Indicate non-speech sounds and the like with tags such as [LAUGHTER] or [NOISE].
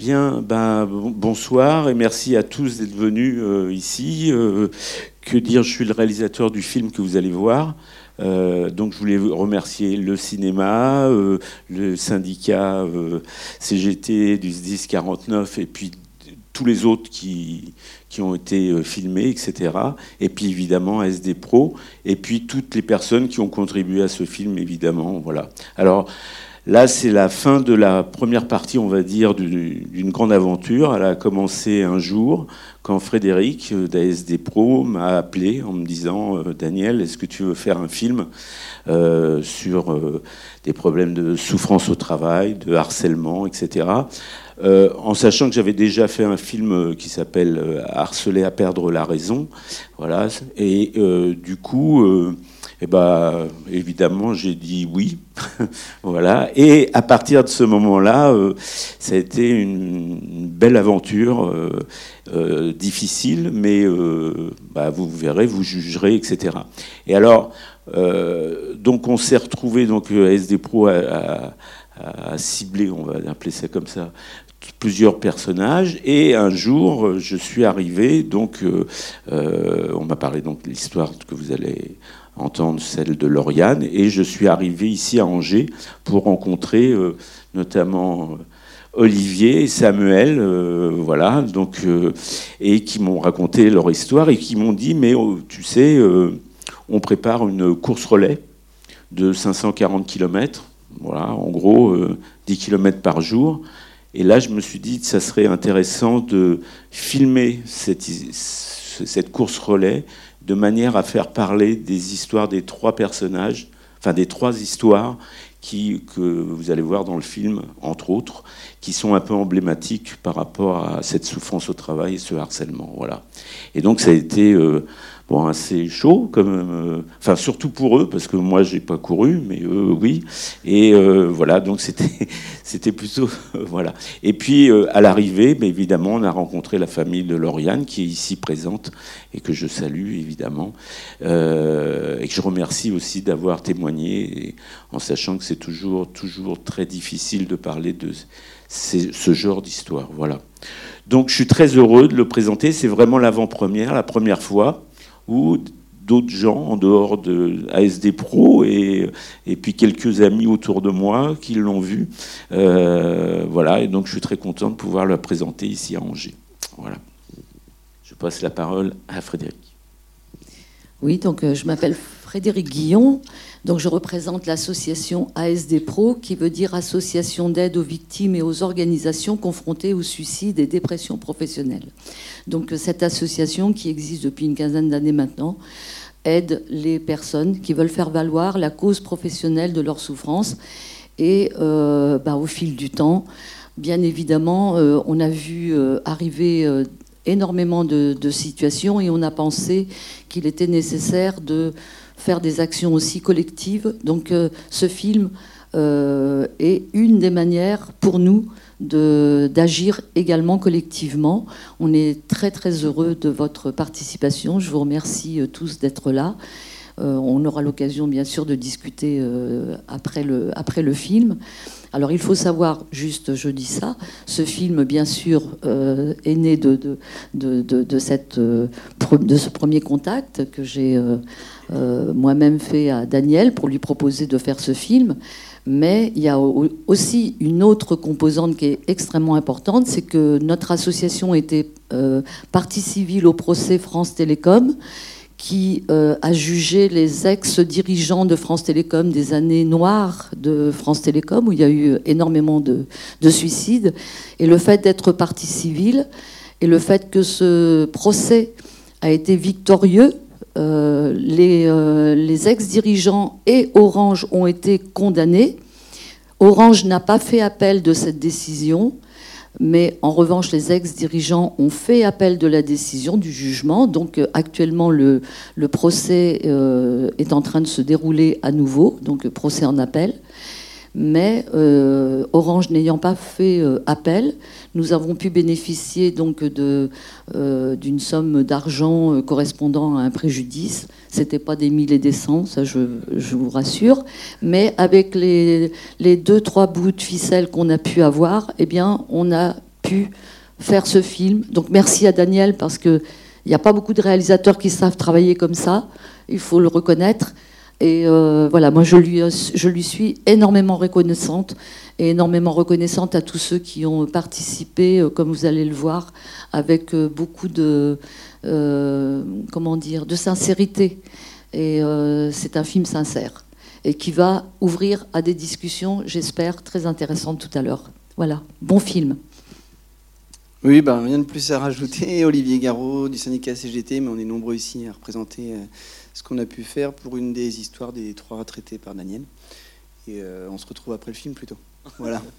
Bien, ben, bonsoir et merci à tous d'être venus euh, ici. Euh, que dire, je suis le réalisateur du film que vous allez voir. Euh, donc je voulais remercier le cinéma, le syndicat CGT du 1049 et puis tous les autres qui, qui ont été filmés, etc. Et puis évidemment SD Pro, et puis toutes les personnes qui ont contribué à ce film, évidemment. Voilà. Alors, Là, c'est la fin de la première partie, on va dire, d'une grande aventure. Elle a commencé un jour quand Frédéric euh, d'ASD Pro m'a appelé en me disant euh, Daniel, est-ce que tu veux faire un film euh, sur des problèmes de souffrance au travail, de harcèlement, etc. en sachant que j'avais déjà fait un film qui s'appelle Harceler à perdre la raison. Voilà. Et du coup eh ben, évidemment, j'ai dit oui. [LAUGHS] voilà. Et à partir de ce moment-là, euh, ça a été une, belle aventure, euh, euh, difficile, mais bah, vous verrez, vous jugerez, etc. Et alors, donc on s'est retrouvé donc SD Pro à, cibler, on va appeler ça comme ça, plusieurs personnages et un jour je suis arrivé donc on m'a parlé donc de l'histoire que vous allez entendre celle de Lauriane. Et je suis arrivé ici à Angers pour rencontrer euh, notamment euh, Olivier et Samuel, euh, voilà, donc, et qui m'ont raconté leur histoire et qui m'ont dit, mais oh, tu sais, on prépare une course relais de 540 km, voilà, en gros 10 km par jour. Et là, je me suis dit que ça serait intéressant de filmer cette, cette course relais de manière à faire parler des histoires des trois personnages, enfin des trois histoires que vous allez voir dans le film, entre autres, qui sont un peu emblématiques par rapport à cette souffrance au travail et ce harcèlement. Voilà. Et donc ça a été euh, bon, assez chaud, comme, euh, enfin surtout pour eux, parce que moi j'ai pas couru, mais eux oui. Et euh, voilà, donc [LAUGHS] c'était plutôt voilà. Et puis à l'arrivée, mais évidemment, on a rencontré la famille de Lauriane qui est ici présente et que je salue évidemment et que je remercie aussi d'avoir témoigné, en sachant que c'est toujours toujours très difficile de parler de ce genre d'histoire. Voilà. Donc je suis très heureux de le présenter. C'est vraiment l'avant-première, la première fois ou d'autres gens en dehors de ASD Pro et, et puis quelques amis autour de moi qui l'ont vu. Euh, voilà, et donc je suis très content de pouvoir le présenter ici à Angers. Voilà. Je passe la parole à Frédéric. Oui, donc euh, je m'appelle Frédéric Guillon. Donc je représente l'association ASD Pro, qui veut dire Association d'aide aux victimes et aux organisations confrontées au suicide et dépression professionnelle. Donc cette association, qui existe depuis une quinzaine d'années maintenant, aide les personnes qui veulent faire valoir la cause professionnelle de leur souffrance. Et euh, bah, au fil du temps, bien évidemment, euh, on a vu euh, arriver énormément de, situations et on a pensé qu'il était nécessaire de faire des actions aussi collectives. Donc ce film est une des manières pour nous d'agir également collectivement. On est très très heureux de votre participation. Je vous remercie euh, tous d'être là. Euh, on aura l'occasion bien sûr de discuter euh, après, le, après le film. Alors il faut savoir, juste je dis ça, ce film bien sûr est né de, de, de, de cette, de ce premier contact que j'ai moi-même fait à Daniel pour lui proposer de faire ce film. Mais il y a aussi une autre composante qui est extrêmement importante, c'est que notre association était euh, partie civile au procès France Télécom, qui euh, a jugé les ex-dirigeants de France Télécom des années noires de France Télécom, où il y a eu énormément de, suicides. Et le fait d'être partie civile et le fait que ce procès a été victorieux euh, euh, les, ex-dirigeants et Orange ont été condamnés. Orange n'a pas fait appel de cette décision, mais en revanche, les ex-dirigeants ont fait appel de la décision, du jugement. Donc euh, actuellement, le, procès est en train de se dérouler à nouveau, donc procès en appel. Mais Orange n'ayant pas fait appel, nous avons pu bénéficier donc euh, d'une somme d'argent euh, correspondant à un préjudice. C'était pas des mille et des cents, ça je, vous rassure. Mais avec les, les deux trois bouts de ficelle qu'on a pu avoir, eh bien on a pu faire ce film. Donc merci à Daniel parce qu'il n'y a pas beaucoup de réalisateurs qui savent travailler comme ça, il faut le reconnaître. Et euh, voilà, moi je lui, suis énormément reconnaissante et énormément reconnaissante à tous ceux qui ont participé, euh, comme vous allez le voir, avec euh, beaucoup de, comment dire, de sincérité. Et c'est un film sincère et qui va ouvrir à des discussions, j'espère, très intéressantes tout à l'heure. Voilà, bon film. Oui, ben, rien de plus à rajouter. Olivier Garot du syndicat CGT, mais on est nombreux ici à représenter ce qu'on a pu faire pour une des histoires des trois retraités par Daniel. Et euh, on se retrouve après le film plutôt. Voilà. [LAUGHS]